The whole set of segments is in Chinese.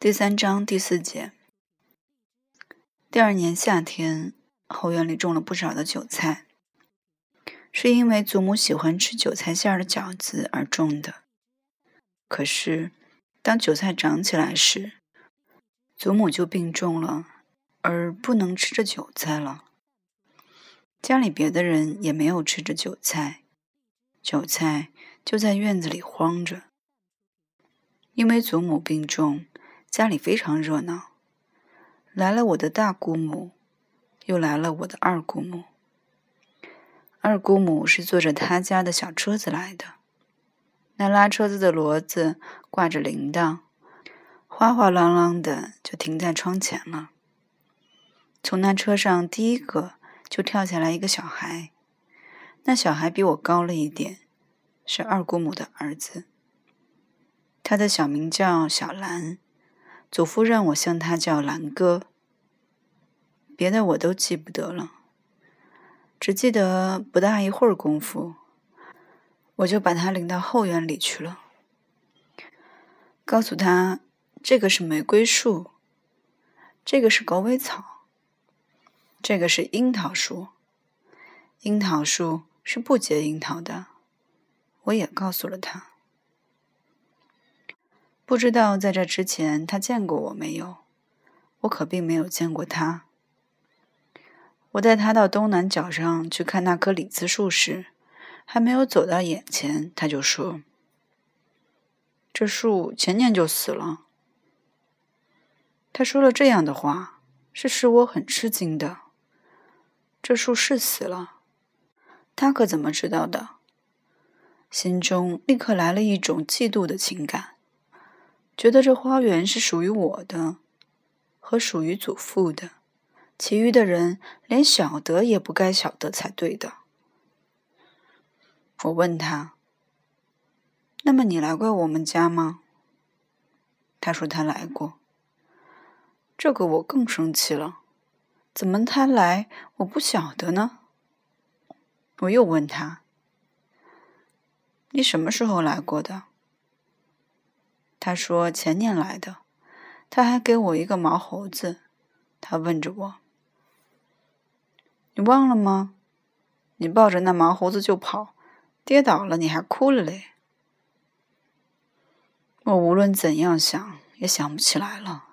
第三章第四节。第二年夏天，后院里种了不少的韭菜，是因为祖母喜欢吃韭菜馅儿的饺子而种的。可是，当韭菜长起来时，祖母就病重了，而不能吃着韭菜了。家里别的人也没有吃着韭菜，韭菜就在院子里荒着。因为祖母病重。家里非常热闹，来了我的大姑母，又来了我的二姑母。二姑母是坐着她家的小车子来的，那拉车子的骡子挂着铃铛，哗哗啷啷的就停在窗前了。从那车上第一个就跳下来一个小孩，那小孩比我高了一点，是二姑母的儿子，他的小名叫小兰。祖父让我向他叫兰哥，别的我都记不得了，只记得不大一会儿功夫，我就把他领到后院里去了，告诉他这个是玫瑰树，这个是狗尾草，这个是樱桃树，樱桃树是不结樱桃的，我也告诉了他。不知道在这之前他见过我没有？我可并没有见过他。我带他到东南角上去看那棵李子树时，还没有走到眼前，他就说：“这树前年就死了。”他说了这样的话，是使我很吃惊的。这树是死了，他可怎么知道的？心中立刻来了一种嫉妒的情感。觉得这花园是属于我的，和属于祖父的，其余的人连晓得也不该晓得才对的。我问他：“那么你来过我们家吗？”他说他来过。这个我更生气了，怎么他来我不晓得呢？我又问他：“你什么时候来过的？”他说前年来的，他还给我一个毛猴子。他问着我：“你忘了吗？你抱着那毛猴子就跑，跌倒了你还哭了嘞。”我无论怎样想也想不起来了。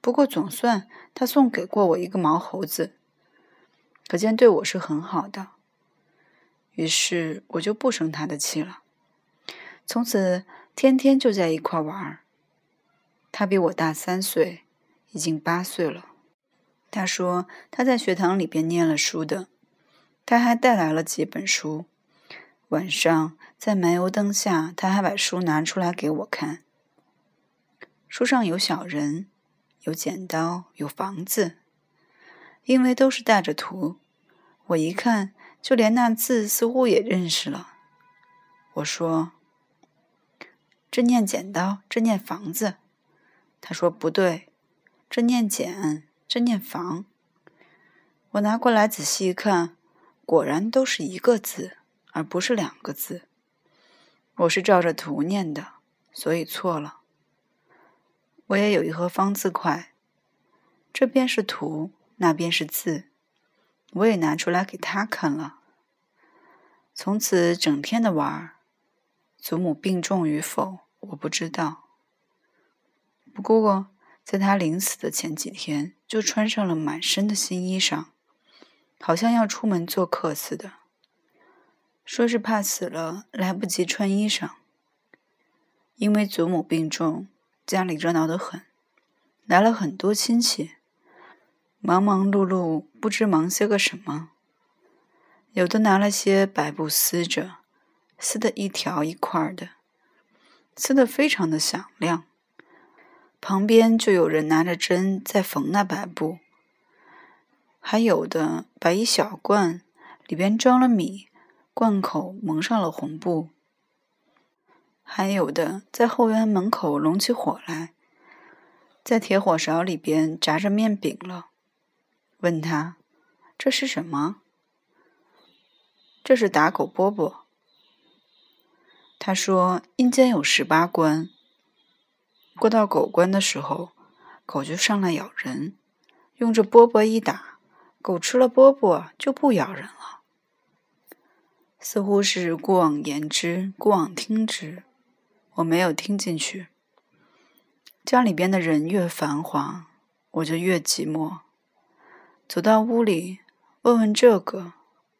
不过总算他送给过我一个毛猴子，可见对我是很好的。于是我就不生他的气了。从此。天天就在一块玩儿。他比我大三岁，已经八岁了。他说他在学堂里边念了书的，他还带来了几本书。晚上在煤油灯下，他还把书拿出来给我看。书上有小人，有剪刀，有房子。因为都是带着图，我一看就连那字似乎也认识了。我说。这念剪刀，这念房子。他说不对，这念剪，这念房。我拿过来仔细一看，果然都是一个字，而不是两个字。我是照着图念的，所以错了。我也有一盒方字块，这边是图，那边是字。我也拿出来给他看了。从此整天的玩儿。祖母病重与否，我不知道。不过，在他临死的前几天，就穿上了满身的新衣裳，好像要出门做客似的。说是怕死了来不及穿衣裳。因为祖母病重，家里热闹得很，来了很多亲戚，忙忙碌碌，不知忙些个什么。有的拿了些白布撕着。撕的一条一块的，撕的非常的响亮。旁边就有人拿着针在缝那白布，还有的把一小罐里边装了米，罐口蒙上了红布，还有的在后院门口拢起火来，在铁火勺里边炸着面饼了。问他这是什么？这是打狗饽饽。他说：“阴间有十八关，过到狗关的时候，狗就上来咬人，用着饽饽一打，狗吃了饽饽就不咬人了。似乎是过往言之，过往听之，我没有听进去。家里边的人越繁华，我就越寂寞。走到屋里，问问这个，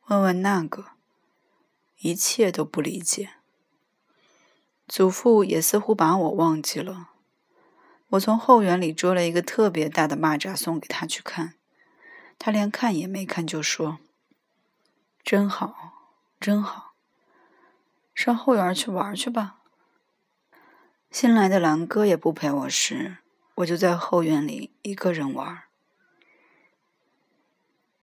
问问那个，一切都不理解。祖父也似乎把我忘记了。我从后园里捉了一个特别大的蚂蚱送给他去看，他连看也没看就说：“真好。”真好，上后园去玩去吧。新来的兰哥也不陪我时，我就在后院里一个人玩。